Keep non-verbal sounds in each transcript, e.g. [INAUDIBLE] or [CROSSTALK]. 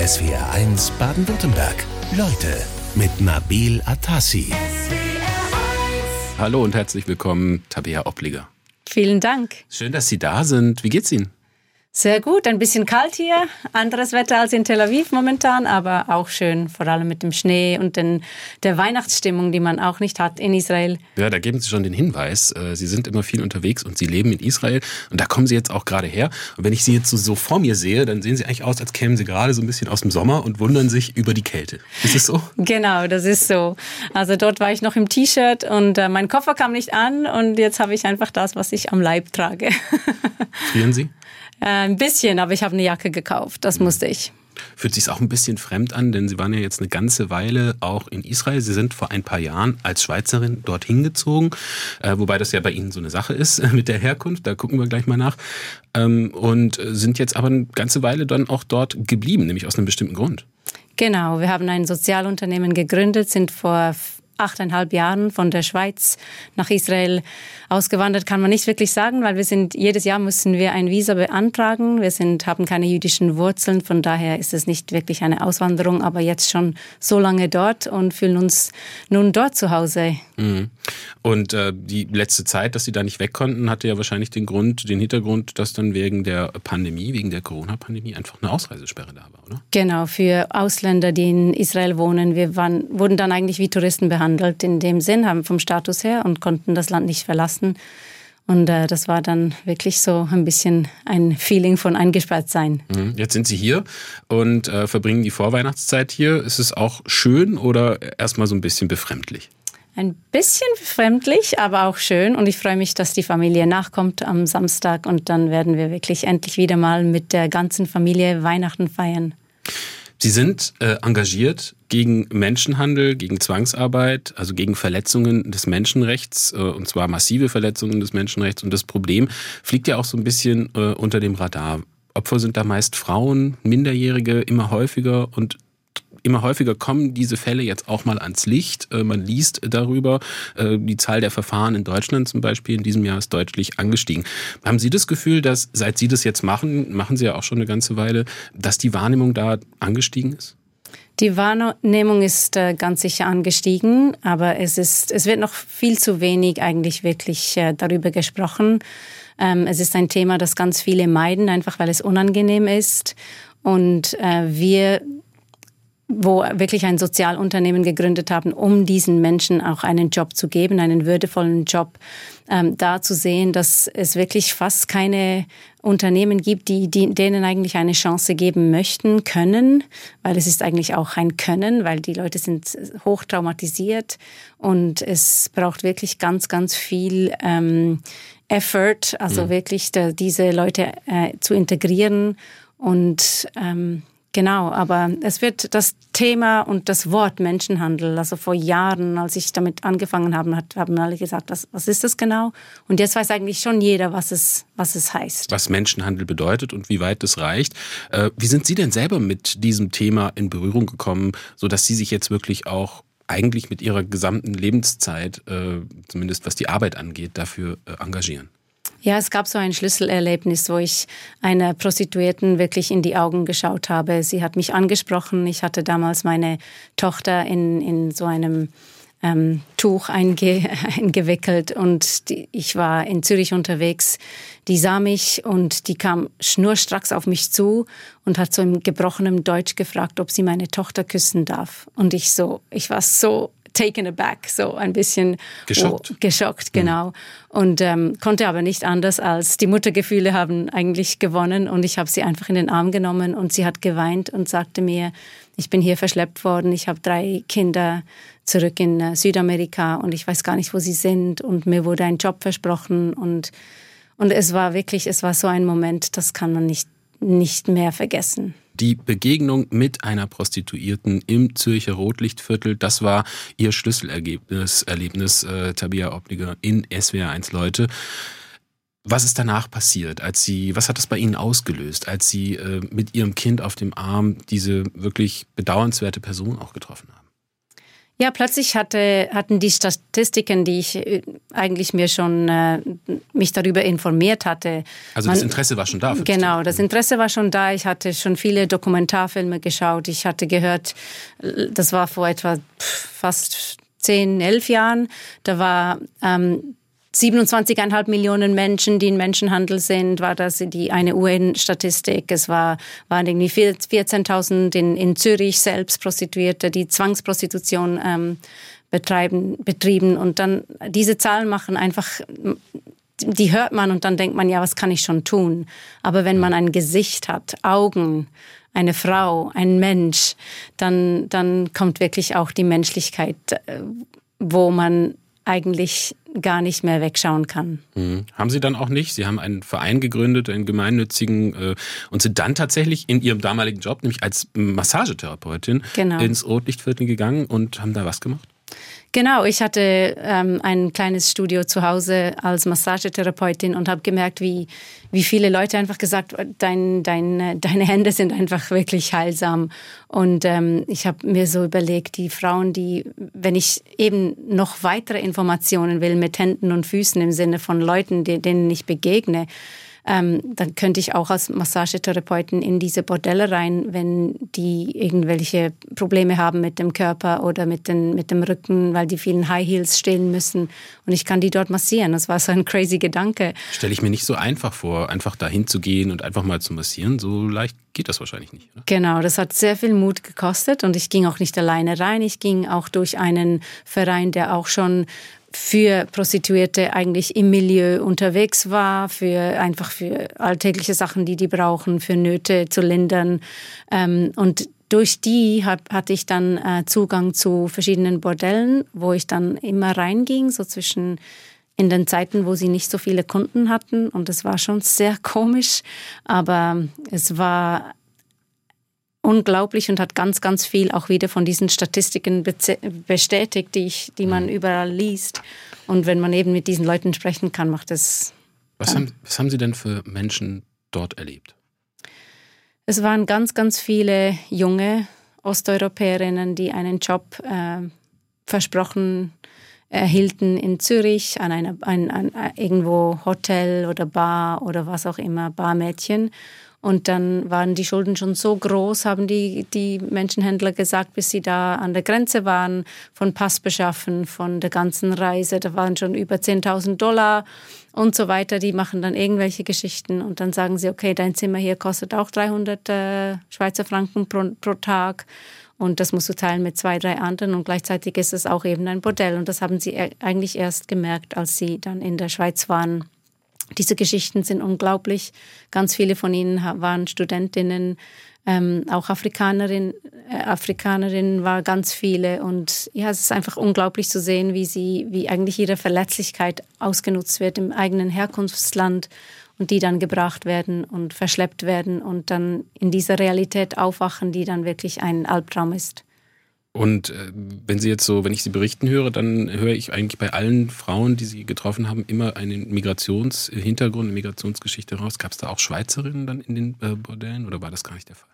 SWR1 Baden-Württemberg. Leute mit Nabil Atassi. Hallo und herzlich willkommen, Tabea Obliger. Vielen Dank. Schön, dass Sie da sind. Wie geht's Ihnen? Sehr gut, ein bisschen kalt hier, anderes Wetter als in Tel Aviv momentan, aber auch schön, vor allem mit dem Schnee und den, der Weihnachtsstimmung, die man auch nicht hat in Israel. Ja, da geben Sie schon den Hinweis, äh, Sie sind immer viel unterwegs und Sie leben in Israel und da kommen Sie jetzt auch gerade her. Und wenn ich Sie jetzt so, so vor mir sehe, dann sehen Sie eigentlich aus, als kämen Sie gerade so ein bisschen aus dem Sommer und wundern sich über die Kälte. Ist es so? Genau, das ist so. Also dort war ich noch im T-Shirt und äh, mein Koffer kam nicht an und jetzt habe ich einfach das, was ich am Leib trage. [LAUGHS] Frieren Sie? Äh, ein bisschen, aber ich habe eine Jacke gekauft. Das musste ich. Fühlt sich auch ein bisschen fremd an, denn Sie waren ja jetzt eine ganze Weile auch in Israel. Sie sind vor ein paar Jahren als Schweizerin dorthin gezogen, äh, wobei das ja bei Ihnen so eine Sache ist [LAUGHS] mit der Herkunft. Da gucken wir gleich mal nach. Ähm, und sind jetzt aber eine ganze Weile dann auch dort geblieben, nämlich aus einem bestimmten Grund. Genau, wir haben ein Sozialunternehmen gegründet, sind vor achteinhalb Jahren von der Schweiz nach Israel ausgewandert, kann man nicht wirklich sagen, weil wir sind, jedes Jahr müssen wir ein Visa beantragen. Wir sind, haben keine jüdischen Wurzeln, von daher ist es nicht wirklich eine Auswanderung, aber jetzt schon so lange dort und fühlen uns nun dort zu Hause. Mhm. Und äh, die letzte Zeit, dass Sie da nicht weg konnten, hatte ja wahrscheinlich den Grund, den Hintergrund, dass dann wegen der Pandemie, wegen der Corona-Pandemie einfach eine Ausreisesperre da war, oder? Genau, für Ausländer, die in Israel wohnen. Wir waren, wurden dann eigentlich wie Touristen behandelt in dem Sinn, haben vom Status her und konnten das Land nicht verlassen. Und äh, das war dann wirklich so ein bisschen ein Feeling von eingesperrt sein. Mhm. Jetzt sind Sie hier und äh, verbringen die Vorweihnachtszeit hier. Ist es auch schön oder erstmal so ein bisschen befremdlich? Ein bisschen befremdlich, aber auch schön. Und ich freue mich, dass die Familie nachkommt am Samstag. Und dann werden wir wirklich endlich wieder mal mit der ganzen Familie Weihnachten feiern. Sie sind äh, engagiert gegen Menschenhandel, gegen Zwangsarbeit, also gegen Verletzungen des Menschenrechts, äh, und zwar massive Verletzungen des Menschenrechts. Und das Problem fliegt ja auch so ein bisschen äh, unter dem Radar. Opfer sind da meist Frauen, Minderjährige, immer häufiger und immer häufiger kommen diese Fälle jetzt auch mal ans Licht. Äh, man liest darüber. Äh, die Zahl der Verfahren in Deutschland zum Beispiel in diesem Jahr ist deutlich angestiegen. Haben Sie das Gefühl, dass seit Sie das jetzt machen, machen Sie ja auch schon eine ganze Weile, dass die Wahrnehmung da angestiegen ist? Die Wahrnehmung ist äh, ganz sicher angestiegen, aber es ist, es wird noch viel zu wenig eigentlich wirklich darüber gesprochen. Ähm, es ist ein Thema, das ganz viele meiden, einfach weil es unangenehm ist. Und wir wo wirklich ein Sozialunternehmen gegründet haben, um diesen Menschen auch einen Job zu geben, einen würdevollen Job, ähm, da zu sehen, dass es wirklich fast keine Unternehmen gibt, die, die denen eigentlich eine Chance geben möchten, können, weil es ist eigentlich auch ein Können, weil die Leute sind hoch traumatisiert und es braucht wirklich ganz, ganz viel ähm, Effort, also mhm. wirklich da, diese Leute äh, zu integrieren und ähm, Genau, aber es wird das Thema und das Wort Menschenhandel, also vor Jahren, als ich damit angefangen habe, haben alle gesagt, was, was ist das genau? Und jetzt weiß eigentlich schon jeder, was es, was es heißt. Was Menschenhandel bedeutet und wie weit es reicht. Äh, wie sind Sie denn selber mit diesem Thema in Berührung gekommen, sodass Sie sich jetzt wirklich auch eigentlich mit Ihrer gesamten Lebenszeit, äh, zumindest was die Arbeit angeht, dafür äh, engagieren? Ja, es gab so ein Schlüsselerlebnis, wo ich einer Prostituierten wirklich in die Augen geschaut habe. Sie hat mich angesprochen. Ich hatte damals meine Tochter in, in so einem ähm, Tuch einge [LAUGHS] eingewickelt und die, ich war in Zürich unterwegs. Die sah mich und die kam schnurstracks auf mich zu und hat so im gebrochenen Deutsch gefragt, ob sie meine Tochter küssen darf. Und ich so, ich war so taken aback, so ein bisschen geschockt. Oh, geschockt, mhm. genau. Mhm. Und ähm, konnte aber nicht anders als die Muttergefühle haben eigentlich gewonnen und ich habe sie einfach in den Arm genommen und sie hat geweint und sagte mir, ich bin hier verschleppt worden, ich habe drei Kinder zurück in äh, Südamerika und ich weiß gar nicht, wo sie sind und mir wurde ein Job versprochen und und es war wirklich, es war so ein Moment, das kann man nicht nicht mehr vergessen. Die Begegnung mit einer Prostituierten im Zürcher Rotlichtviertel, das war ihr Schlüsselergebnis, Erlebnis, äh, Tabia Obliger in SWR1 Leute. Was ist danach passiert, als Sie, was hat das bei Ihnen ausgelöst, als Sie äh, mit Ihrem Kind auf dem Arm diese wirklich bedauernswerte Person auch getroffen haben? Ja, plötzlich hatte, hatten die Statistiken, die ich äh, eigentlich mir schon äh, mich darüber informiert hatte. Also man, das Interesse war schon da. Genau, das Interesse war schon da. Ich hatte schon viele Dokumentarfilme geschaut. Ich hatte gehört, das war vor etwa fast zehn, elf Jahren. Da war ähm, 27,5 Millionen Menschen, die in Menschenhandel sind, war das die eine UN-Statistik. Es war, waren irgendwie 14.000 in, in Zürich selbst Prostituierte, die Zwangsprostitution ähm, betreiben, betrieben. Und dann diese Zahlen machen einfach, die hört man und dann denkt man, ja, was kann ich schon tun? Aber wenn man ein Gesicht hat, Augen, eine Frau, ein Mensch, dann, dann kommt wirklich auch die Menschlichkeit, äh, wo man eigentlich gar nicht mehr wegschauen kann. Mhm. Haben Sie dann auch nicht? Sie haben einen Verein gegründet, einen gemeinnützigen, äh, und sind dann tatsächlich in Ihrem damaligen Job, nämlich als Massagetherapeutin, genau. ins Rotlichtviertel gegangen und haben da was gemacht? Genau, ich hatte ähm, ein kleines Studio zu Hause als Massagetherapeutin und habe gemerkt, wie, wie viele Leute einfach gesagt, dein, dein, deine Hände sind einfach wirklich heilsam. Und ähm, ich habe mir so überlegt, die Frauen, die, wenn ich eben noch weitere Informationen will mit Händen und Füßen im Sinne von Leuten, denen ich begegne, ähm, dann könnte ich auch als Massagetherapeutin in diese Bordelle rein, wenn die irgendwelche Probleme haben mit dem Körper oder mit, den, mit dem Rücken, weil die vielen High Heels stehen müssen. Und ich kann die dort massieren. Das war so ein crazy Gedanke. Stelle ich mir nicht so einfach vor, einfach dahin zu gehen und einfach mal zu massieren. So leicht geht das wahrscheinlich nicht. Oder? Genau, das hat sehr viel Mut gekostet und ich ging auch nicht alleine rein. Ich ging auch durch einen Verein, der auch schon für Prostituierte eigentlich im Milieu unterwegs war, für einfach für alltägliche Sachen, die die brauchen, für Nöte zu lindern. Ähm, und durch die hatte ich dann äh, Zugang zu verschiedenen Bordellen, wo ich dann immer reinging, so zwischen in den Zeiten, wo sie nicht so viele Kunden hatten. Und es war schon sehr [LAUGHS] komisch, aber es war unglaublich und hat ganz, ganz viel auch wieder von diesen Statistiken bestätigt, die, ich, die man mhm. überall liest. Und wenn man eben mit diesen Leuten sprechen kann, macht es. Was, haben, was haben Sie denn für Menschen dort erlebt? Es waren ganz, ganz viele junge Osteuropäerinnen, die einen Job äh, versprochen erhielten in Zürich an einer ein, ein, irgendwo Hotel oder Bar oder was auch immer, Barmädchen und dann waren die Schulden schon so groß, haben die, die Menschenhändler gesagt, bis sie da an der Grenze waren, von Pass beschaffen, von der ganzen Reise. Da waren schon über 10.000 Dollar und so weiter. Die machen dann irgendwelche Geschichten und dann sagen sie, okay, dein Zimmer hier kostet auch 300 äh, Schweizer Franken pro, pro Tag. Und das musst du teilen mit zwei, drei anderen. Und gleichzeitig ist es auch eben ein Bordell. Und das haben sie e-, eigentlich erst gemerkt, als sie dann in der Schweiz waren. Diese Geschichten sind unglaublich. Ganz viele von ihnen waren Studentinnen, ähm, auch Afrikanerinnen, äh, Afrikanerinnen war ganz viele. Und ja, es ist einfach unglaublich zu sehen, wie sie, wie eigentlich ihre Verletzlichkeit ausgenutzt wird im eigenen Herkunftsland und die dann gebracht werden und verschleppt werden und dann in dieser Realität aufwachen, die dann wirklich ein Albtraum ist. Und äh, wenn Sie jetzt so, wenn ich Sie berichten höre, dann höre ich eigentlich bei allen Frauen, die Sie getroffen haben, immer einen Migrationshintergrund, eine Migrationsgeschichte raus. Gab es da auch Schweizerinnen dann in den äh, Bordellen oder war das gar nicht der Fall?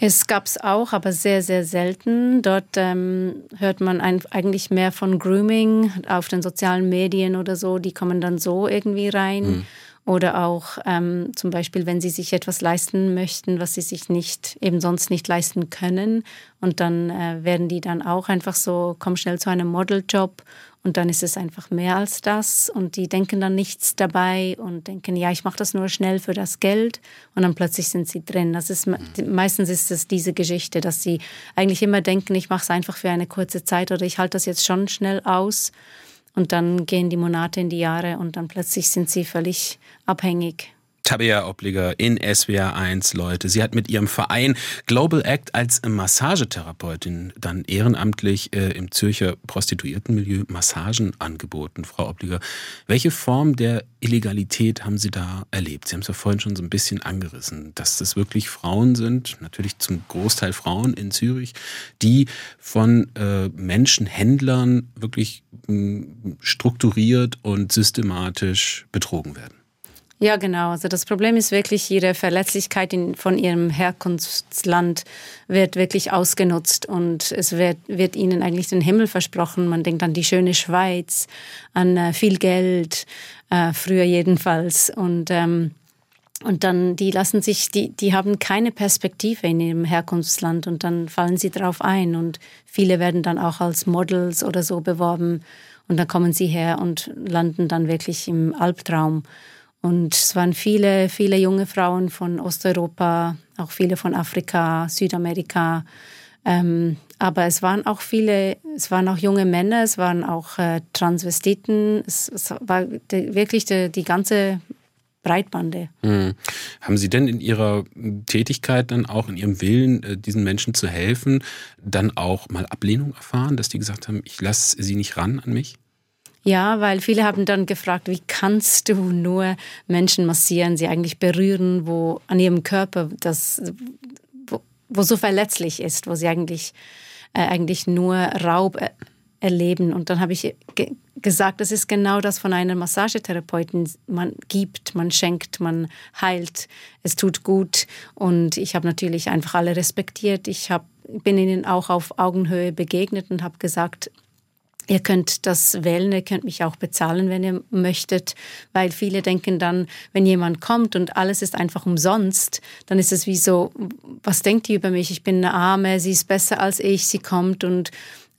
Es gab es auch, aber sehr, sehr selten. Dort ähm, hört man ein, eigentlich mehr von Grooming auf den sozialen Medien oder so. Die kommen dann so irgendwie rein. Mhm. Oder auch ähm, zum Beispiel, wenn sie sich etwas leisten möchten, was sie sich nicht eben sonst nicht leisten können. Und dann äh, werden die dann auch einfach so, komm schnell zu einem Modeljob und dann ist es einfach mehr als das. Und die denken dann nichts dabei und denken, ja, ich mache das nur schnell für das Geld. Und dann plötzlich sind sie drin. Das ist, meistens ist es diese Geschichte, dass sie eigentlich immer denken, ich mache es einfach für eine kurze Zeit oder ich halte das jetzt schon schnell aus. Und dann gehen die Monate in die Jahre und dann plötzlich sind sie völlig abhängig. Tabea Obliger in SWR 1, Leute. Sie hat mit ihrem Verein Global Act als Massagetherapeutin dann ehrenamtlich äh, im Zürcher Prostituiertenmilieu Massagen angeboten. Frau Obliger, welche Form der Illegalität haben Sie da erlebt? Sie haben es ja vorhin schon so ein bisschen angerissen, dass das wirklich Frauen sind, natürlich zum Großteil Frauen in Zürich, die von äh, Menschenhändlern wirklich mh, strukturiert und systematisch betrogen werden. Ja, genau. Also das Problem ist wirklich, ihre Verletzlichkeit in, von ihrem Herkunftsland wird wirklich ausgenutzt und es wird, wird ihnen eigentlich den Himmel versprochen. Man denkt an die schöne Schweiz, an äh, viel Geld, äh, früher jedenfalls. Und ähm, und dann, die lassen sich, die, die haben keine Perspektive in ihrem Herkunftsland und dann fallen sie drauf ein und viele werden dann auch als Models oder so beworben und dann kommen sie her und landen dann wirklich im Albtraum. Und es waren viele, viele junge Frauen von Osteuropa, auch viele von Afrika, Südamerika. Ähm, aber es waren auch viele, es waren auch junge Männer, es waren auch äh, Transvestiten. Es, es war de, wirklich de, die ganze Breitbande. Mhm. Haben Sie denn in Ihrer Tätigkeit dann auch in Ihrem Willen, äh, diesen Menschen zu helfen, dann auch mal Ablehnung erfahren, dass die gesagt haben, ich lasse sie nicht ran an mich? Ja, weil viele haben dann gefragt, wie kannst du nur Menschen massieren, sie eigentlich berühren, wo an ihrem Körper das, wo, wo so verletzlich ist, wo sie eigentlich, äh, eigentlich nur Raub äh, erleben. Und dann habe ich ge gesagt, das ist genau das von einer Massagetherapeutin. Man gibt, man schenkt, man heilt, es tut gut. Und ich habe natürlich einfach alle respektiert. Ich hab, bin ihnen auch auf Augenhöhe begegnet und habe gesagt, Ihr könnt das wählen, ihr könnt mich auch bezahlen, wenn ihr möchtet, weil viele denken dann, wenn jemand kommt und alles ist einfach umsonst, dann ist es wie so, was denkt ihr über mich? Ich bin eine Arme, sie ist besser als ich, sie kommt und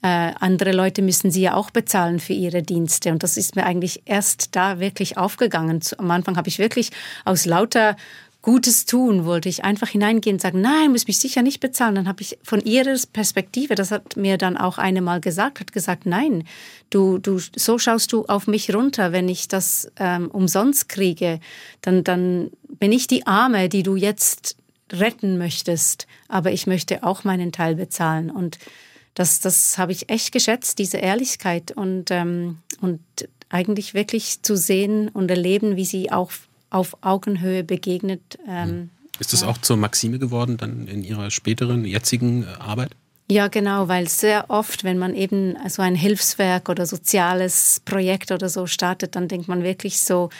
äh, andere Leute müssen sie ja auch bezahlen für ihre Dienste. Und das ist mir eigentlich erst da wirklich aufgegangen. Am Anfang habe ich wirklich aus lauter Gutes tun, wollte ich einfach hineingehen und sagen, nein, muss mich sicher nicht bezahlen. Dann habe ich von ihrer Perspektive, das hat mir dann auch eine mal gesagt, hat gesagt, nein, du, du, so schaust du auf mich runter, wenn ich das ähm, umsonst kriege, dann, dann bin ich die Arme, die du jetzt retten möchtest, aber ich möchte auch meinen Teil bezahlen. Und das, das habe ich echt geschätzt, diese Ehrlichkeit und, ähm, und eigentlich wirklich zu sehen und erleben, wie sie auch auf Augenhöhe begegnet. Ähm, hm. Ist das auch zur Maxime geworden dann in Ihrer späteren, jetzigen äh, Arbeit? Ja, genau, weil sehr oft, wenn man eben so ein Hilfswerk oder soziales Projekt oder so startet, dann denkt man wirklich so,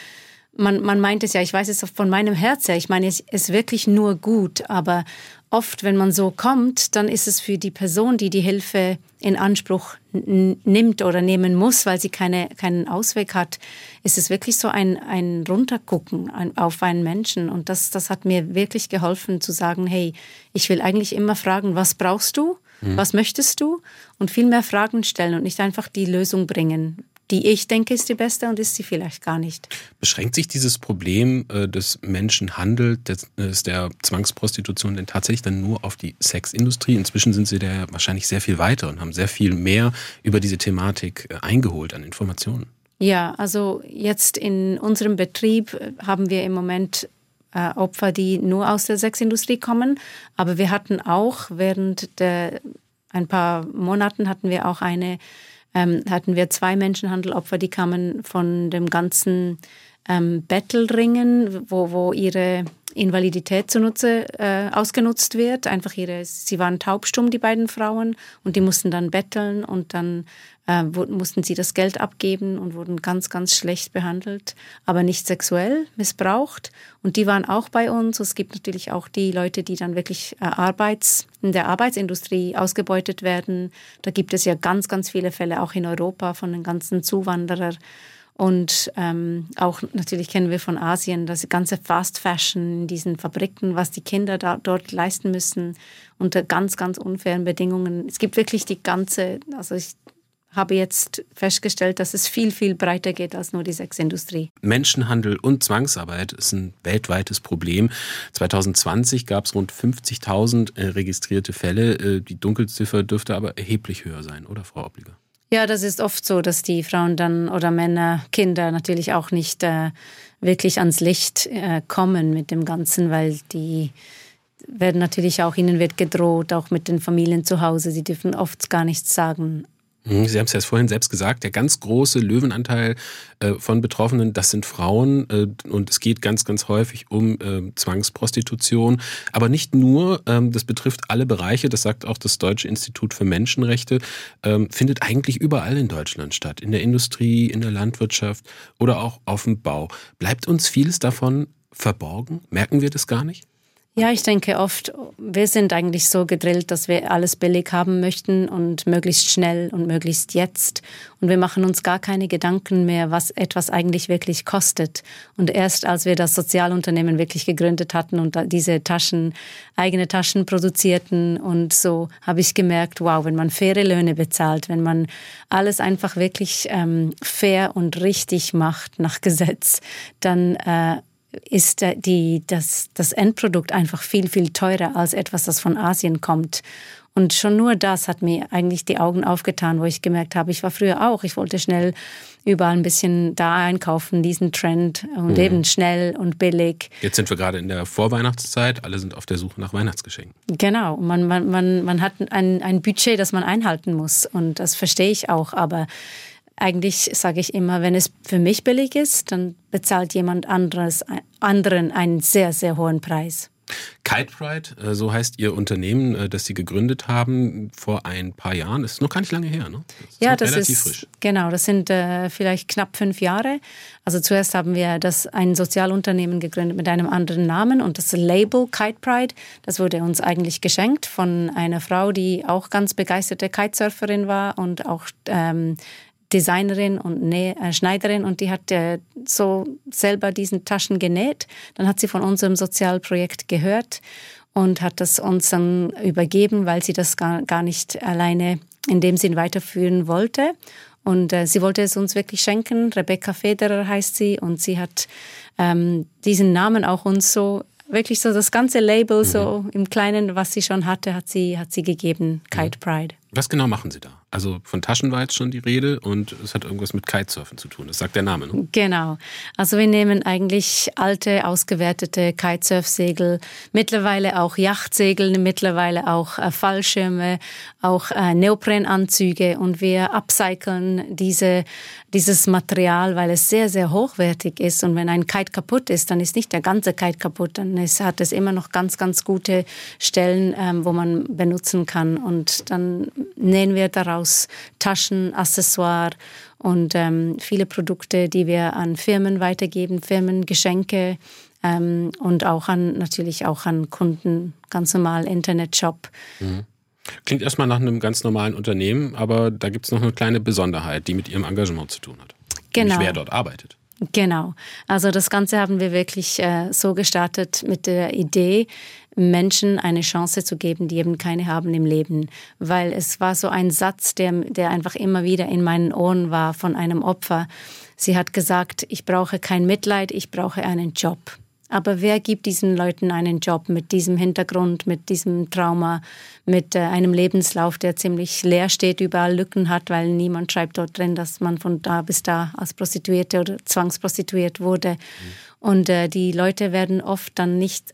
man, man meint es ja, ich weiß es von meinem Herz her, ich meine es ist wirklich nur gut, aber oft, wenn man so kommt, dann ist es für die Person, die die Hilfe in Anspruch nimmt oder nehmen muss, weil sie keine, keinen Ausweg hat, ist es wirklich so ein, ein Runtergucken auf einen Menschen. Und das, das hat mir wirklich geholfen zu sagen, hey, ich will eigentlich immer fragen, was brauchst du? Mhm. Was möchtest du? Und viel mehr Fragen stellen und nicht einfach die Lösung bringen die ich denke, ist die beste und ist sie vielleicht gar nicht. Beschränkt sich dieses Problem äh, des Menschenhandels, des, der Zwangsprostitution denn tatsächlich dann nur auf die Sexindustrie? Inzwischen sind Sie da wahrscheinlich sehr viel weiter und haben sehr viel mehr über diese Thematik äh, eingeholt an Informationen. Ja, also jetzt in unserem Betrieb äh, haben wir im Moment äh, Opfer, die nur aus der Sexindustrie kommen, aber wir hatten auch während der ein paar Monaten hatten wir auch eine ähm, hatten wir zwei Menschenhandelopfer, die kamen von dem ganzen ähm, Bettelringen, wo, wo ihre Invalidität zunutze äh, ausgenutzt wird. Einfach ihre, sie waren taubstumm, die beiden Frauen, und die mussten dann betteln und dann äh, mussten sie das Geld abgeben und wurden ganz, ganz schlecht behandelt, aber nicht sexuell missbraucht. Und die waren auch bei uns. Es gibt natürlich auch die Leute, die dann wirklich äh, Arbeits, in der Arbeitsindustrie ausgebeutet werden. Da gibt es ja ganz, ganz viele Fälle auch in Europa von den ganzen Zuwanderern. Und ähm, auch natürlich kennen wir von Asien das ganze Fast Fashion in diesen Fabriken, was die Kinder da, dort leisten müssen unter ganz, ganz unfairen Bedingungen. Es gibt wirklich die ganze, also ich habe jetzt festgestellt, dass es viel, viel breiter geht als nur die Sexindustrie. Menschenhandel und Zwangsarbeit ist ein weltweites Problem. 2020 gab es rund 50.000 äh, registrierte Fälle. Äh, die Dunkelziffer dürfte aber erheblich höher sein, oder Frau Obliger? Ja, das ist oft so, dass die Frauen dann oder Männer, Kinder natürlich auch nicht äh, wirklich ans Licht äh, kommen mit dem Ganzen, weil die werden natürlich auch, ihnen wird gedroht, auch mit den Familien zu Hause. Sie dürfen oft gar nichts sagen Sie haben es ja vorhin selbst gesagt, der ganz große Löwenanteil äh, von Betroffenen, das sind Frauen äh, und es geht ganz, ganz häufig um äh, Zwangsprostitution. Aber nicht nur, ähm, das betrifft alle Bereiche, das sagt auch das Deutsche Institut für Menschenrechte, ähm, findet eigentlich überall in Deutschland statt. In der Industrie, in der Landwirtschaft oder auch auf dem Bau. Bleibt uns vieles davon verborgen? Merken wir das gar nicht? Ja, ich denke oft, wir sind eigentlich so gedrillt, dass wir alles billig haben möchten und möglichst schnell und möglichst jetzt. Und wir machen uns gar keine Gedanken mehr, was etwas eigentlich wirklich kostet. Und erst als wir das Sozialunternehmen wirklich gegründet hatten und diese Taschen, eigene Taschen produzierten und so, habe ich gemerkt, wow, wenn man faire Löhne bezahlt, wenn man alles einfach wirklich ähm, fair und richtig macht nach Gesetz, dann äh, ist die, das, das Endprodukt einfach viel, viel teurer als etwas, das von Asien kommt. Und schon nur das hat mir eigentlich die Augen aufgetan, wo ich gemerkt habe, ich war früher auch, ich wollte schnell überall ein bisschen da einkaufen, diesen Trend und mhm. eben schnell und billig. Jetzt sind wir gerade in der Vorweihnachtszeit, alle sind auf der Suche nach Weihnachtsgeschenken. Genau, man, man, man, man hat ein, ein Budget, das man einhalten muss und das verstehe ich auch, aber eigentlich sage ich immer, wenn es für mich billig ist, dann bezahlt jemand anderes, anderen einen sehr, sehr hohen Preis. Kite Pride, äh, so heißt Ihr Unternehmen, äh, das Sie gegründet haben vor ein paar Jahren. Das ist noch gar nicht lange her, ne? Das ja, das ist frisch. genau. Das sind äh, vielleicht knapp fünf Jahre. Also zuerst haben wir das ein Sozialunternehmen gegründet mit einem anderen Namen und das Label Kite Pride, das wurde uns eigentlich geschenkt von einer Frau, die auch ganz begeisterte Kitesurferin war und auch ähm, Designerin und Nä äh, Schneiderin und die hat äh, so selber diesen Taschen genäht. Dann hat sie von unserem Sozialprojekt gehört und hat das uns dann übergeben, weil sie das gar, gar nicht alleine in dem Sinn weiterführen wollte. Und äh, sie wollte es uns wirklich schenken. Rebecca Federer heißt sie und sie hat ähm, diesen Namen auch uns so wirklich so das ganze Label mhm. so im Kleinen, was sie schon hatte, hat sie hat sie gegeben. Kite Pride. Was genau machen Sie da? Also von Taschen war jetzt schon die Rede und es hat irgendwas mit Kitesurfen zu tun. Das sagt der Name. Ne? Genau. Also wir nehmen eigentlich alte, ausgewertete Kitesurfsegel, mittlerweile auch Yachtsegel, mittlerweile auch äh, Fallschirme, auch äh, Neoprenanzüge und wir upcyclen diese, dieses Material, weil es sehr, sehr hochwertig ist. Und wenn ein Kite kaputt ist, dann ist nicht der ganze Kite kaputt, dann ist, hat es immer noch ganz, ganz gute Stellen, ähm, wo man benutzen kann. Und dann nähen wir daraus Taschen, Accessoire und ähm, viele Produkte, die wir an Firmen weitergeben, Firmengeschenke ähm, und auch an natürlich auch an Kunden, ganz normal Internetshop. Mhm. Klingt erstmal nach einem ganz normalen Unternehmen, aber da gibt es noch eine kleine Besonderheit, die mit Ihrem Engagement zu tun hat. Genau. Nämlich wer dort arbeitet. Genau. Also das Ganze haben wir wirklich äh, so gestartet mit der Idee, Menschen eine Chance zu geben, die eben keine haben im Leben. Weil es war so ein Satz, der, der einfach immer wieder in meinen Ohren war von einem Opfer. Sie hat gesagt, ich brauche kein Mitleid, ich brauche einen Job. Aber wer gibt diesen Leuten einen Job mit diesem Hintergrund, mit diesem Trauma, mit äh, einem Lebenslauf, der ziemlich leer steht, überall Lücken hat, weil niemand schreibt dort drin, dass man von da bis da als Prostituierte oder zwangsprostituiert wurde. Mhm. Und äh, die Leute werden oft dann nicht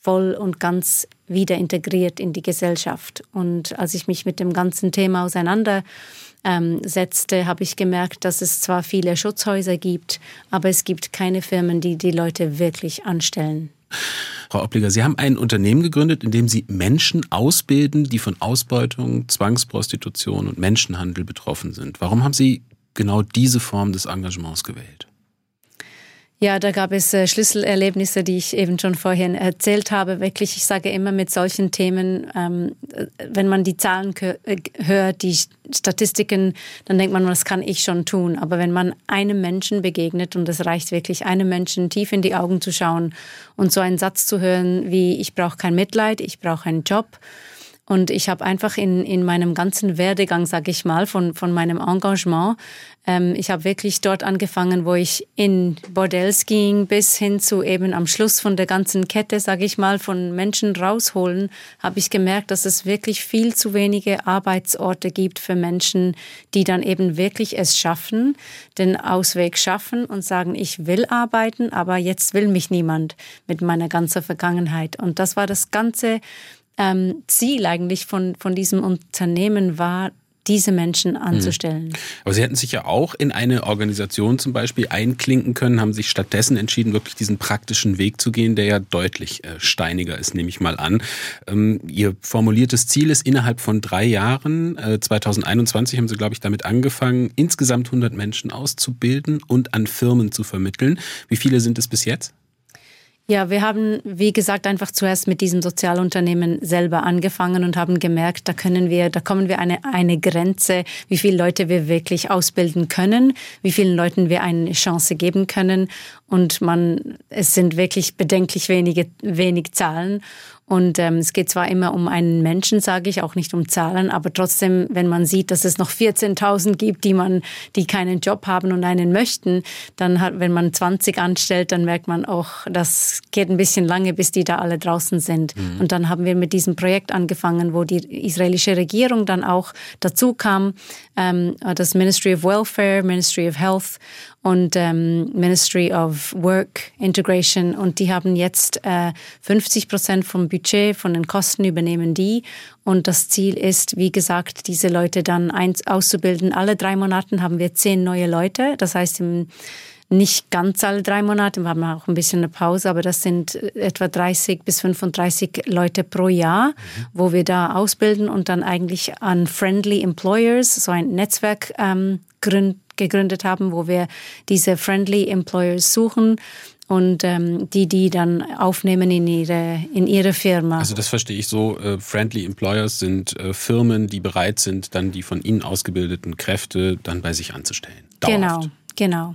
voll und ganz wieder integriert in die Gesellschaft. Und als ich mich mit dem ganzen Thema auseinandersetzte, ähm, habe ich gemerkt, dass es zwar viele Schutzhäuser gibt, aber es gibt keine Firmen, die die Leute wirklich anstellen. Frau Obliger, Sie haben ein Unternehmen gegründet, in dem Sie Menschen ausbilden, die von Ausbeutung, Zwangsprostitution und Menschenhandel betroffen sind. Warum haben Sie genau diese Form des Engagements gewählt? Ja, da gab es äh, Schlüsselerlebnisse, die ich eben schon vorhin erzählt habe. Wirklich, ich sage immer mit solchen Themen, ähm, wenn man die Zahlen äh, hört, die Statistiken, dann denkt man, das kann ich schon tun. Aber wenn man einem Menschen begegnet und es reicht wirklich, einem Menschen tief in die Augen zu schauen und so einen Satz zu hören wie, ich brauche kein Mitleid, ich brauche einen Job, und ich habe einfach in, in meinem ganzen Werdegang, sage ich mal, von, von meinem Engagement, ähm, ich habe wirklich dort angefangen, wo ich in Bordells ging, bis hin zu eben am Schluss von der ganzen Kette, sage ich mal, von Menschen rausholen, habe ich gemerkt, dass es wirklich viel zu wenige Arbeitsorte gibt für Menschen, die dann eben wirklich es schaffen, den Ausweg schaffen und sagen, ich will arbeiten, aber jetzt will mich niemand mit meiner ganzen Vergangenheit. Und das war das ganze ähm, Ziel eigentlich von, von diesem Unternehmen war, diese Menschen mhm. anzustellen. Aber Sie hätten sich ja auch in eine Organisation zum Beispiel einklinken können, haben sich stattdessen entschieden, wirklich diesen praktischen Weg zu gehen, der ja deutlich äh, steiniger ist, nehme ich mal an. Ähm, Ihr formuliertes Ziel ist innerhalb von drei Jahren, 2021 haben Sie, glaube ich, damit angefangen, insgesamt 100 Menschen auszubilden und an Firmen zu vermitteln. Wie viele sind es bis jetzt? Ja, wir haben, wie gesagt, einfach zuerst mit diesen Sozialunternehmen selber angefangen und haben gemerkt, da können wir, da kommen wir eine, eine Grenze, wie viele Leute wir wirklich ausbilden können, wie vielen Leuten wir eine Chance geben können. Und man, es sind wirklich bedenklich wenige, wenig Zahlen. Und ähm, es geht zwar immer um einen Menschen, sage ich, auch nicht um Zahlen, aber trotzdem, wenn man sieht, dass es noch 14.000 gibt, die man, die keinen Job haben und einen möchten, dann hat, wenn man 20 anstellt, dann merkt man auch, das geht ein bisschen lange, bis die da alle draußen sind. Mhm. Und dann haben wir mit diesem Projekt angefangen, wo die israelische Regierung dann auch dazu kam, ähm, das Ministry of Welfare, Ministry of Health und ähm, Ministry of Work Integration und die haben jetzt äh, 50 Prozent vom Budget, von den Kosten übernehmen die und das Ziel ist, wie gesagt, diese Leute dann eins auszubilden. Alle drei Monate haben wir zehn neue Leute, das heißt im nicht ganz alle drei Monate, wir haben auch ein bisschen eine Pause, aber das sind etwa 30 bis 35 Leute pro Jahr, mhm. wo wir da ausbilden und dann eigentlich an Friendly Employers, so ein Netzwerk ähm, gegründet haben, wo wir diese Friendly Employers suchen und ähm, die die dann aufnehmen in ihre in ihre Firma. Also das verstehe ich so. Äh, Friendly Employers sind äh, Firmen, die bereit sind, dann die von ihnen ausgebildeten Kräfte dann bei sich anzustellen. Dauerhaft. Genau. Genau.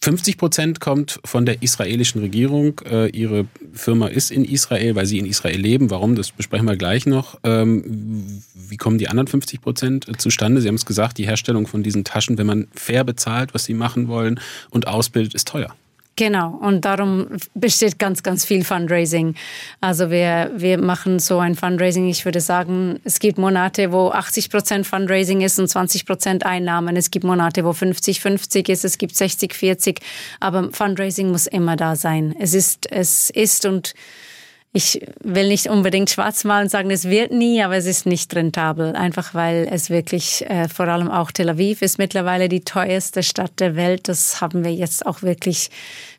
50 hm. Prozent kommt von der israelischen Regierung. Äh, ihre Firma ist in Israel, weil sie in Israel leben. Warum? Das besprechen wir gleich noch. Ähm, wie kommen die anderen 50 Prozent zustande? Sie haben es gesagt, die Herstellung von diesen Taschen, wenn man fair bezahlt, was sie machen wollen und ausbildet, ist teuer. Genau, und darum besteht ganz, ganz viel Fundraising. Also wir, wir machen so ein Fundraising, ich würde sagen, es gibt Monate, wo 80 Prozent Fundraising ist und 20 Prozent Einnahmen. Es gibt Monate, wo 50-50 ist, es gibt 60-40, aber Fundraising muss immer da sein. Es ist, es ist und ich will nicht unbedingt schwarz malen und sagen, es wird nie, aber es ist nicht rentabel. Einfach weil es wirklich, äh, vor allem auch Tel Aviv ist mittlerweile die teuerste Stadt der Welt. Das haben wir jetzt auch wirklich,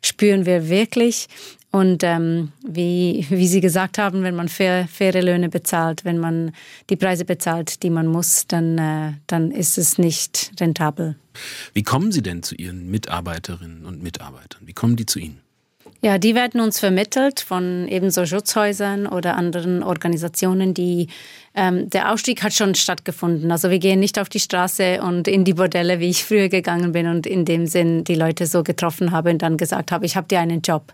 spüren wir wirklich. Und ähm, wie, wie Sie gesagt haben, wenn man fair, faire Löhne bezahlt, wenn man die Preise bezahlt, die man muss, dann, äh, dann ist es nicht rentabel. Wie kommen Sie denn zu Ihren Mitarbeiterinnen und Mitarbeitern? Wie kommen die zu Ihnen? Ja, die werden uns vermittelt von ebenso Schutzhäusern oder anderen Organisationen, die ähm, der Ausstieg hat schon stattgefunden. Also wir gehen nicht auf die Straße und in die Bordelle, wie ich früher gegangen bin und in dem Sinn die Leute so getroffen habe und dann gesagt habe, ich habe dir einen Job.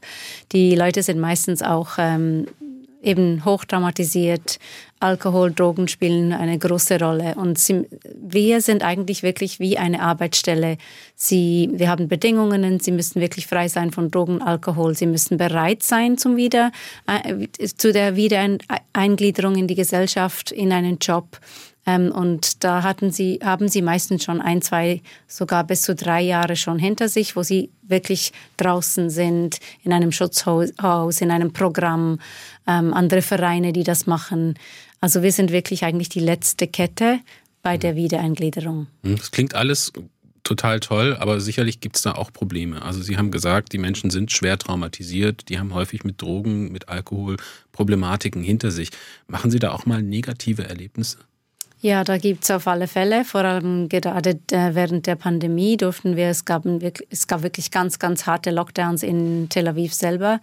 Die Leute sind meistens auch ähm, eben hochtraumatisiert. Alkohol, Drogen spielen eine große Rolle. Und sie, wir sind eigentlich wirklich wie eine Arbeitsstelle. Sie, wir haben Bedingungen, sie müssen wirklich frei sein von Drogen, Alkohol. Sie müssen bereit sein zum Wieder, äh, zu der Wiedereingliederung in die Gesellschaft, in einen Job. Ähm, und da hatten sie, haben sie meistens schon ein, zwei, sogar bis zu drei Jahre schon hinter sich, wo sie wirklich draußen sind, in einem Schutzhaus, in einem Programm, ähm, andere Vereine, die das machen. Also wir sind wirklich eigentlich die letzte Kette bei der Wiedereingliederung. Hm, das klingt alles total toll, aber sicherlich gibt es da auch Probleme. Also Sie haben gesagt, die Menschen sind schwer traumatisiert, die haben häufig mit Drogen, mit Alkohol Problematiken hinter sich. Machen Sie da auch mal negative Erlebnisse? Ja, da gibt es auf alle Fälle. Vor allem gerade äh, während der Pandemie durften wir, es gab, es gab wirklich ganz, ganz harte Lockdowns in Tel Aviv selber.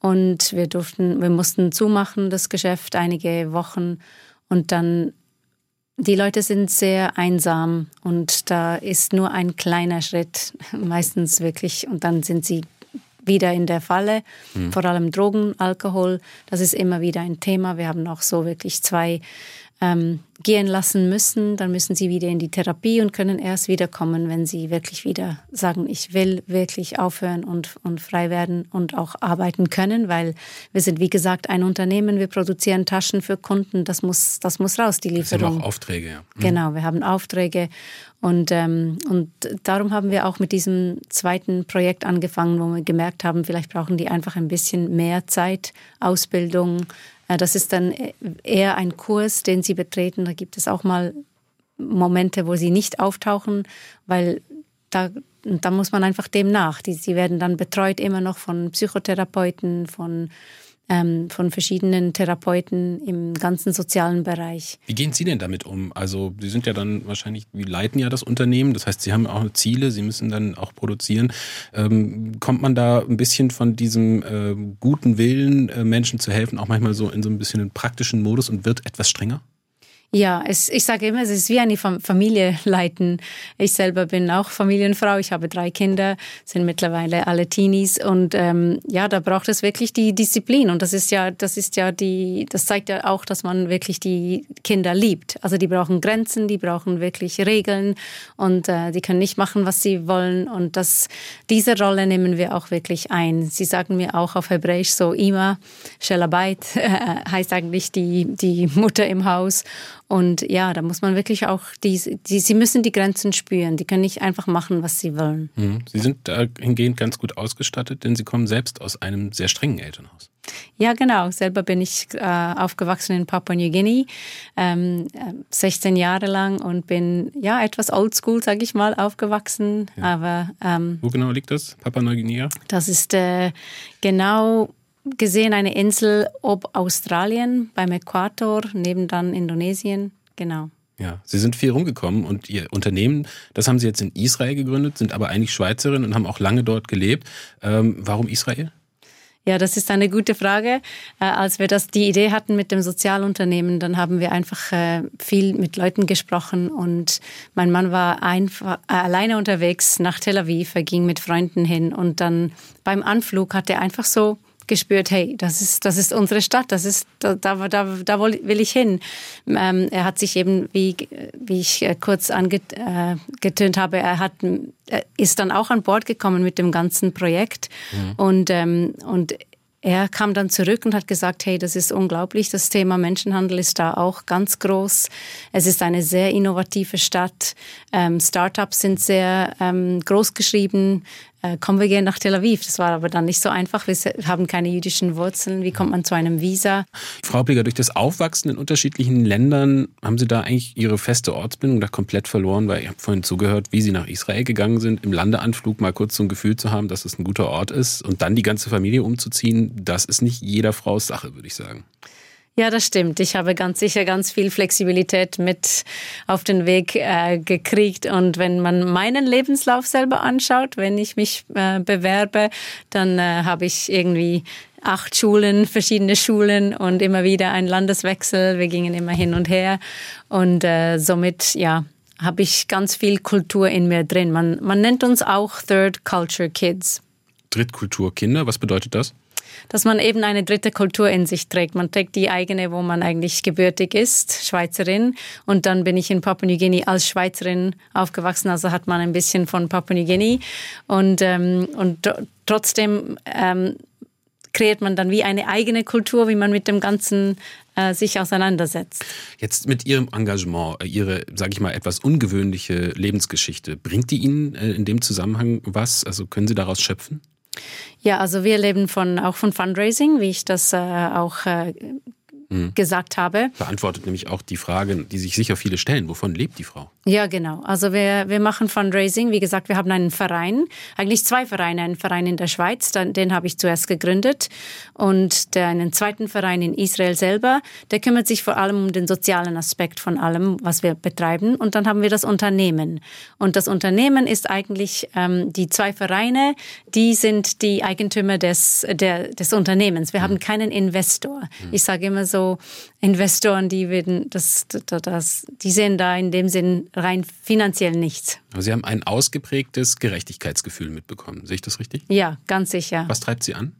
Und wir durften, wir mussten zumachen, das Geschäft, einige Wochen. Und dann, die Leute sind sehr einsam und da ist nur ein kleiner Schritt, [LAUGHS] meistens wirklich, und dann sind sie wieder in der Falle. Mhm. Vor allem Drogen, Alkohol, das ist immer wieder ein Thema. Wir haben auch so wirklich zwei ähm, gehen lassen müssen, dann müssen sie wieder in die Therapie und können erst wiederkommen, wenn sie wirklich wieder sagen, ich will wirklich aufhören und, und frei werden und auch arbeiten können, weil wir sind, wie gesagt, ein Unternehmen, wir produzieren Taschen für Kunden, das muss, das muss raus, die Lieferung. Das sind auch Aufträge, ja. Mhm. Genau, wir haben Aufträge und, ähm, und darum haben wir auch mit diesem zweiten Projekt angefangen, wo wir gemerkt haben, vielleicht brauchen die einfach ein bisschen mehr Zeit, Ausbildung, das ist dann eher ein Kurs, den Sie betreten. Da gibt es auch mal Momente, wo sie nicht auftauchen, weil da, da muss man einfach dem nach. Die, sie werden dann betreut immer noch von Psychotherapeuten, von ähm, von verschiedenen Therapeuten im ganzen sozialen Bereich. Wie gehen Sie denn damit um? Also Sie sind ja dann wahrscheinlich, Sie leiten ja das Unternehmen, das heißt, Sie haben auch Ziele, Sie müssen dann auch produzieren. Ähm, kommt man da ein bisschen von diesem äh, guten Willen, äh, Menschen zu helfen, auch manchmal so in so ein bisschen einen praktischen Modus und wird etwas strenger? Ja, es, ich sage immer, es ist wie eine Familie leiten. Ich selber bin auch Familienfrau. Ich habe drei Kinder, sind mittlerweile alle Teenies und ähm, ja, da braucht es wirklich die Disziplin und das ist ja, das ist ja die, das zeigt ja auch, dass man wirklich die Kinder liebt. Also die brauchen Grenzen, die brauchen wirklich Regeln und äh, die können nicht machen, was sie wollen und das, diese Rolle nehmen wir auch wirklich ein. Sie sagen mir auch auf Hebräisch so Ima, Shelabait äh, [LAUGHS] heißt eigentlich die die Mutter im Haus und ja, da muss man wirklich auch, die, die, sie müssen die Grenzen spüren. Die können nicht einfach machen, was sie wollen. Mhm. Sie sind dahingehend ganz gut ausgestattet, denn Sie kommen selbst aus einem sehr strengen Elternhaus. Ja, genau. Selber bin ich äh, aufgewachsen in Papua New Guinea, ähm, 16 äh, Jahre lang und bin ja etwas oldschool, sage ich mal, aufgewachsen. Ja. Aber ähm, wo genau liegt das, Papua New Guinea? Das ist äh, genau gesehen eine Insel ob Australien beim Äquator, neben dann Indonesien, genau. Ja, Sie sind viel rumgekommen und Ihr Unternehmen, das haben Sie jetzt in Israel gegründet, sind aber eigentlich Schweizerin und haben auch lange dort gelebt. Ähm, warum Israel? Ja, das ist eine gute Frage. Äh, als wir das die Idee hatten mit dem Sozialunternehmen, dann haben wir einfach äh, viel mit Leuten gesprochen und mein Mann war einfach äh, alleine unterwegs nach Tel Aviv, er ging mit Freunden hin und dann beim Anflug hat er einfach so gespürt, hey, das ist, das ist unsere Stadt, das ist, da, da, da, da will ich hin. Ähm, er hat sich eben, wie, wie ich äh, kurz angetönt äh, habe, er hat, er ist dann auch an Bord gekommen mit dem ganzen Projekt mhm. und, ähm, und er kam dann zurück und hat gesagt, hey, das ist unglaublich, das Thema Menschenhandel ist da auch ganz groß. Es ist eine sehr innovative Stadt. Ähm, Startups sind sehr ähm, groß geschrieben. Äh, kommen wir gehen nach Tel Aviv. Das war aber dann nicht so einfach. Wir haben keine jüdischen Wurzeln. Wie kommt man zu einem Visa? Frau Bliger, durch das Aufwachsen in unterschiedlichen Ländern haben Sie da eigentlich Ihre feste Ortsbindung da komplett verloren, weil ich habe vorhin zugehört, wie Sie nach Israel gegangen sind, im Landeanflug mal kurz so ein Gefühl zu haben, dass es ein guter Ort ist und dann die ganze Familie umzuziehen, das ist nicht jeder Frau's Sache, würde ich sagen. Ja, das stimmt. Ich habe ganz sicher ganz viel Flexibilität mit auf den Weg äh, gekriegt. Und wenn man meinen Lebenslauf selber anschaut, wenn ich mich äh, bewerbe, dann äh, habe ich irgendwie acht Schulen, verschiedene Schulen und immer wieder ein Landeswechsel. Wir gingen immer hin und her. Und äh, somit, ja, habe ich ganz viel Kultur in mir drin. Man, man nennt uns auch Third Culture Kids. Drittkulturkinder, was bedeutet das? Dass man eben eine dritte Kultur in sich trägt. Man trägt die eigene, wo man eigentlich gebürtig ist, Schweizerin. Und dann bin ich in Papua New Guinea als Schweizerin aufgewachsen, also hat man ein bisschen von Papua New Guinea. Und, ähm, und trotzdem ähm, kreiert man dann wie eine eigene Kultur, wie man mit dem Ganzen äh, sich auseinandersetzt. Jetzt mit Ihrem Engagement, äh, Ihre, sage ich mal, etwas ungewöhnliche Lebensgeschichte, bringt die Ihnen äh, in dem Zusammenhang was? Also können Sie daraus schöpfen? Ja, also wir leben von, auch von Fundraising, wie ich das äh, auch äh, mhm. gesagt habe. Beantwortet nämlich auch die Frage, die sich sicher viele stellen, wovon lebt die Frau? Ja, genau. Also wir, wir machen Fundraising. Wie gesagt, wir haben einen Verein, eigentlich zwei Vereine. Einen Verein in der Schweiz, den, den habe ich zuerst gegründet. Und der, einen zweiten Verein in Israel selber, der kümmert sich vor allem um den sozialen Aspekt von allem, was wir betreiben. Und dann haben wir das Unternehmen. Und das Unternehmen ist eigentlich ähm, die zwei Vereine, die sind die Eigentümer des, der, des Unternehmens. Wir mhm. haben keinen Investor. Mhm. Ich sage immer so, so Investoren, die werden das, das, das, die sehen da in dem Sinn rein finanziell nichts. Aber Sie haben ein ausgeprägtes Gerechtigkeitsgefühl mitbekommen. Sehe ich das richtig? Ja, ganz sicher. Was treibt Sie an?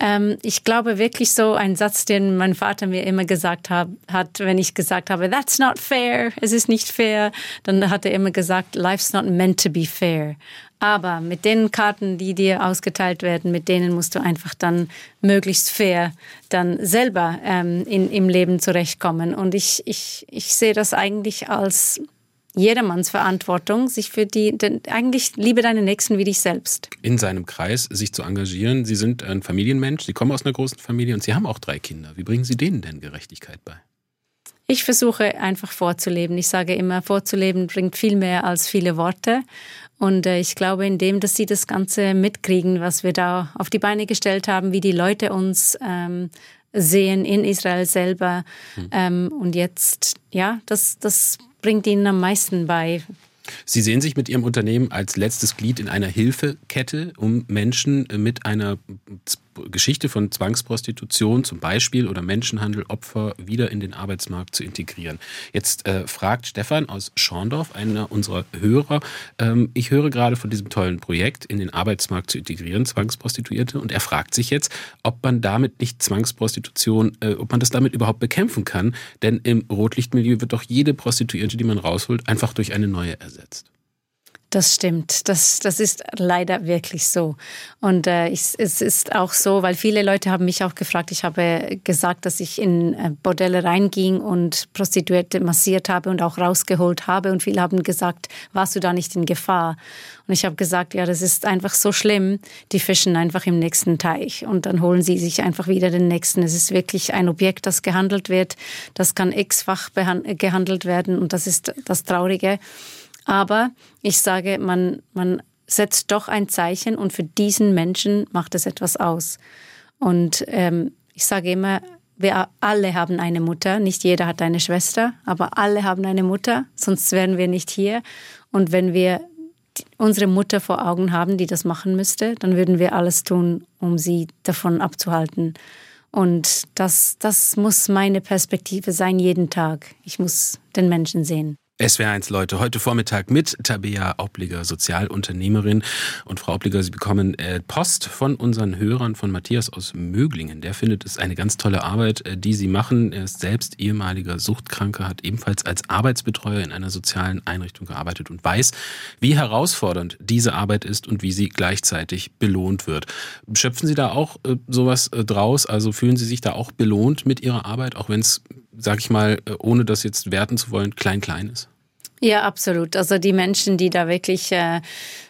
Ähm, ich glaube wirklich so ein Satz, den mein Vater mir immer gesagt hat, hat, wenn ich gesagt habe, that's not fair, es ist nicht fair, dann hat er immer gesagt, life's not meant to be fair. Aber mit den Karten, die dir ausgeteilt werden, mit denen musst du einfach dann möglichst fair dann selber ähm, in, im Leben zurechtkommen. Und ich, ich, ich sehe das eigentlich als jedermanns Verantwortung, sich für die, denn eigentlich liebe deine Nächsten wie dich selbst. In seinem Kreis sich zu engagieren. Sie sind ein Familienmensch, Sie kommen aus einer großen Familie und Sie haben auch drei Kinder. Wie bringen Sie denen denn Gerechtigkeit bei? ich versuche einfach vorzuleben. Ich sage immer, vorzuleben bringt viel mehr als viele Worte. Und äh, ich glaube, indem, dass sie das Ganze mitkriegen, was wir da auf die Beine gestellt haben, wie die Leute uns ähm, sehen in Israel selber. Hm. Ähm, und jetzt, ja, das, das bringt ihnen am meisten bei. Sie sehen sich mit Ihrem Unternehmen als letztes Glied in einer Hilfekette, um Menschen mit einer Geschichte von Zwangsprostitution zum Beispiel oder Menschenhandel Opfer wieder in den Arbeitsmarkt zu integrieren. Jetzt äh, fragt Stefan aus Schorndorf, einer unserer Hörer, ähm, ich höre gerade von diesem tollen Projekt, in den Arbeitsmarkt zu integrieren, Zwangsprostituierte, und er fragt sich jetzt, ob man damit nicht Zwangsprostitution, äh, ob man das damit überhaupt bekämpfen kann, denn im Rotlichtmilieu wird doch jede Prostituierte, die man rausholt, einfach durch eine neue ersetzt. Das stimmt. Das, das ist leider wirklich so. Und äh, ich, es ist auch so, weil viele Leute haben mich auch gefragt. Ich habe gesagt, dass ich in äh, Bordelle reinging und Prostituierte massiert habe und auch rausgeholt habe. Und viele haben gesagt, warst du da nicht in Gefahr? Und ich habe gesagt, ja, das ist einfach so schlimm. Die fischen einfach im nächsten Teich und dann holen sie sich einfach wieder den nächsten. Es ist wirklich ein Objekt, das gehandelt wird. Das kann x-fach gehandelt werden und das ist das Traurige. Aber ich sage, man, man setzt doch ein Zeichen und für diesen Menschen macht es etwas aus. Und ähm, ich sage immer, wir alle haben eine Mutter. Nicht jeder hat eine Schwester, aber alle haben eine Mutter, sonst wären wir nicht hier. Und wenn wir unsere Mutter vor Augen haben, die das machen müsste, dann würden wir alles tun, um sie davon abzuhalten. Und das, das muss meine Perspektive sein jeden Tag. Ich muss den Menschen sehen. SWR1 Leute, heute Vormittag mit Tabea Aubliger, Sozialunternehmerin. Und Frau Aubliger, Sie bekommen äh, Post von unseren Hörern, von Matthias aus Möglingen. Der findet es eine ganz tolle Arbeit, äh, die Sie machen. Er ist selbst ehemaliger Suchtkranker, hat ebenfalls als Arbeitsbetreuer in einer sozialen Einrichtung gearbeitet und weiß, wie herausfordernd diese Arbeit ist und wie sie gleichzeitig belohnt wird. Schöpfen Sie da auch äh, sowas draus? Also fühlen Sie sich da auch belohnt mit Ihrer Arbeit, auch wenn es sag ich mal, ohne das jetzt werten zu wollen, klein-klein ist? Ja, absolut. Also die Menschen, die da wirklich, äh,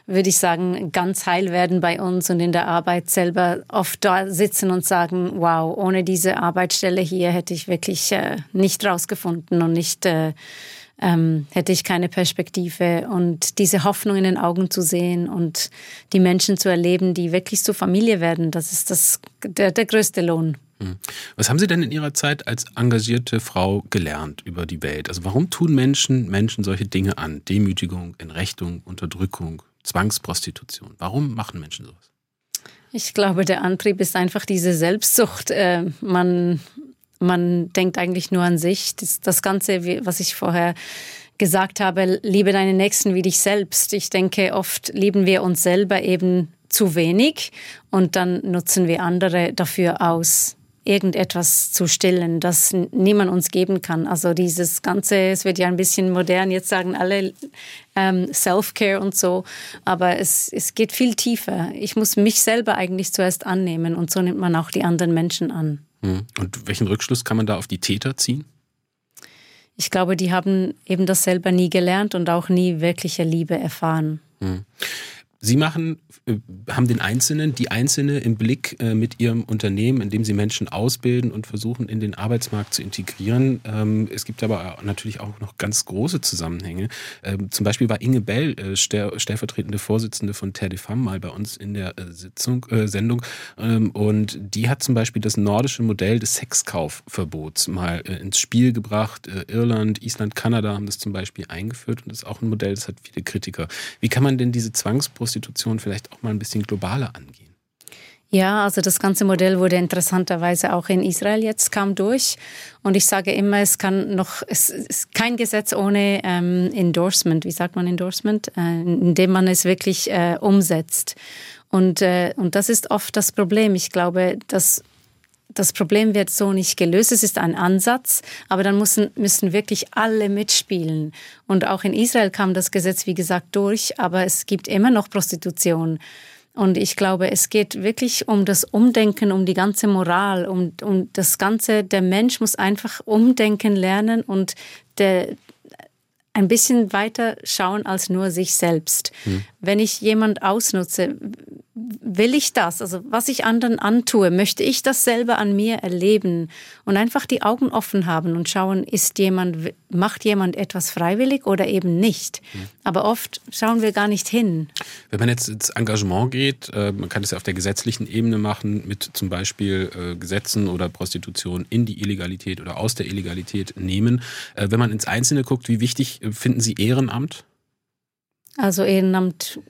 würde ich sagen, ganz heil werden bei uns und in der Arbeit selber oft da sitzen und sagen, wow, ohne diese Arbeitsstelle hier hätte ich wirklich äh, nicht rausgefunden und nicht äh, ähm, hätte ich keine Perspektive und diese Hoffnung in den Augen zu sehen und die Menschen zu erleben, die wirklich zur Familie werden, das ist das, der, der größte Lohn. Hm. Was haben Sie denn in Ihrer Zeit als engagierte Frau gelernt über die Welt? Also warum tun Menschen Menschen solche Dinge an? Demütigung, Entrechtung, Unterdrückung, Zwangsprostitution. Warum machen Menschen sowas? Ich glaube, der Antrieb ist einfach diese Selbstsucht. Äh, man, man denkt eigentlich nur an sich. Das, das Ganze, was ich vorher gesagt habe, liebe deinen Nächsten wie dich selbst. Ich denke, oft lieben wir uns selber eben zu wenig und dann nutzen wir andere dafür aus irgendetwas zu stillen, das niemand uns geben kann. Also dieses Ganze, es wird ja ein bisschen modern, jetzt sagen alle ähm, Self-Care und so, aber es, es geht viel tiefer. Ich muss mich selber eigentlich zuerst annehmen und so nimmt man auch die anderen Menschen an. Hm. Und welchen Rückschluss kann man da auf die Täter ziehen? Ich glaube, die haben eben das selber nie gelernt und auch nie wirkliche Liebe erfahren. Hm. Sie machen, äh, haben den Einzelnen, die Einzelne im Blick äh, mit Ihrem Unternehmen, indem Sie Menschen ausbilden und versuchen, in den Arbeitsmarkt zu integrieren. Ähm, es gibt aber natürlich auch noch ganz große Zusammenhänge. Ähm, zum Beispiel war Inge Bell, äh, stellvertretende Vorsitzende von Terre de Femme, mal bei uns in der Sitzung, Sendung. Ähm, und die hat zum Beispiel das nordische Modell des Sexkaufverbots mal ins Spiel gebracht. Irland, Island, Kanada haben das zum Beispiel eingeführt und das ist auch ein Modell, das hat viele Kritiker. Wie kann man denn diese Zwangsprozesse Prostitution vielleicht auch mal ein bisschen globaler angehen? Ja, also das ganze Modell wurde interessanterweise auch in Israel jetzt kam durch. Und ich sage immer, es kann noch, es ist kein Gesetz ohne ähm, Endorsement. Wie sagt man Endorsement? Äh, indem man es wirklich äh, umsetzt. Und, äh, und das ist oft das Problem. Ich glaube, dass das Problem wird so nicht gelöst. Es ist ein Ansatz, aber dann müssen, müssen wirklich alle mitspielen. Und auch in Israel kam das Gesetz, wie gesagt, durch, aber es gibt immer noch Prostitution. Und ich glaube, es geht wirklich um das Umdenken, um die ganze Moral, um, um das Ganze. Der Mensch muss einfach umdenken lernen und der, ein bisschen weiter schauen als nur sich selbst. Hm. Wenn ich jemand ausnutze, will ich das? Also was ich anderen antue, möchte ich das selber an mir erleben und einfach die Augen offen haben und schauen, ist jemand, macht jemand etwas freiwillig oder eben nicht. Mhm. Aber oft schauen wir gar nicht hin. Wenn man jetzt ins Engagement geht, äh, man kann es ja auf der gesetzlichen Ebene machen, mit zum Beispiel äh, Gesetzen oder Prostitution in die Illegalität oder aus der Illegalität nehmen. Äh, wenn man ins Einzelne guckt, wie wichtig finden Sie Ehrenamt? Also Ehrenamt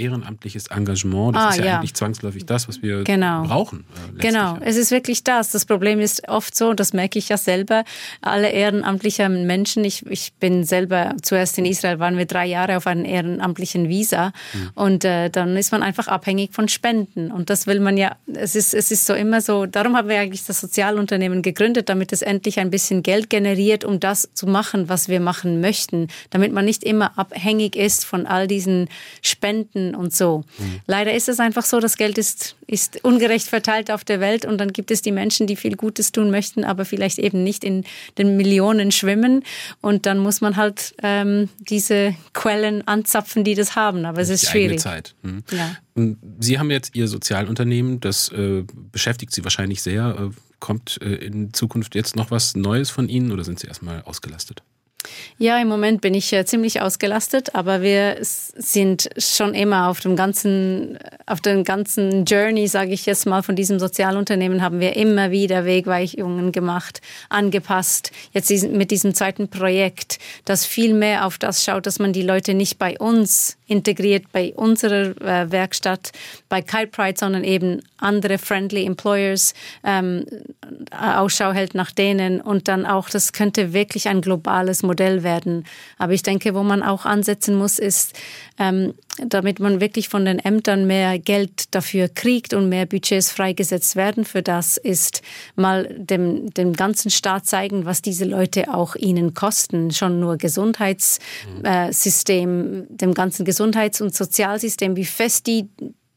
ehrenamtliches Engagement. Das ah, ist ja, ja, eigentlich zwangsläufig das, was wir genau. brauchen. Äh, genau, es ist wirklich das. Das Problem ist oft so, das merke ich ja selber, alle ehrenamtlichen Menschen, ich, ich bin selber zuerst in Israel, waren wir drei Jahre auf einem ehrenamtlichen Visa mhm. und äh, dann ist man einfach abhängig von Spenden und das will man ja, es ist, es ist so immer so, darum haben wir eigentlich das Sozialunternehmen gegründet, damit es endlich ein bisschen Geld generiert, um das zu machen, was wir machen möchten, damit man nicht immer abhängig ist von all diesen Spenden und so. Mhm. Leider ist es einfach so, das Geld ist, ist ungerecht verteilt auf der Welt und dann gibt es die Menschen, die viel Gutes tun möchten, aber vielleicht eben nicht in den Millionen schwimmen und dann muss man halt ähm, diese Quellen anzapfen, die das haben, aber es ist schwierig. Zeit. Mhm. Ja. Sie haben jetzt Ihr Sozialunternehmen, das äh, beschäftigt Sie wahrscheinlich sehr. Äh, kommt äh, in Zukunft jetzt noch was Neues von Ihnen oder sind Sie erstmal ausgelastet? Ja, im Moment bin ich äh, ziemlich ausgelastet, aber wir sind schon immer auf dem ganzen, auf dem ganzen Journey, sage ich jetzt mal, von diesem Sozialunternehmen haben wir immer wieder Wegweichungen gemacht, angepasst. Jetzt mit diesem zweiten Projekt, das viel mehr auf das schaut, dass man die Leute nicht bei uns integriert, bei unserer äh, Werkstatt, bei Kite Pride, sondern eben andere friendly Employers ähm, Ausschau hält nach denen und dann auch, das könnte wirklich ein globales Modell werden. Aber ich denke, wo man auch ansetzen muss, ist, ähm, damit man wirklich von den Ämtern mehr Geld dafür kriegt und mehr Budgets freigesetzt werden für das, ist mal dem, dem ganzen Staat zeigen, was diese Leute auch ihnen kosten. Schon nur Gesundheitssystem, äh, dem ganzen Gesundheits- und Sozialsystem, wie fest die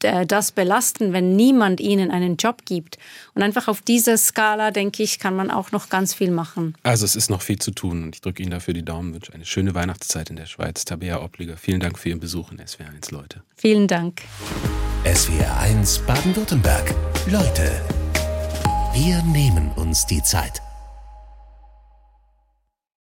äh, das belasten, wenn niemand ihnen einen Job gibt. Und einfach auf dieser Skala, denke ich, kann man auch noch ganz viel machen. Also es ist noch viel zu tun und ich drücke Ihnen dafür die Daumen, wünsche eine schöne Weihnachtszeit in der Schweiz. Tabea Obliger, vielen Dank für Ihren Besuch in SWR1 Leute. Vielen Dank. SWR1 Baden-Württemberg. Leute, wir nehmen uns die Zeit.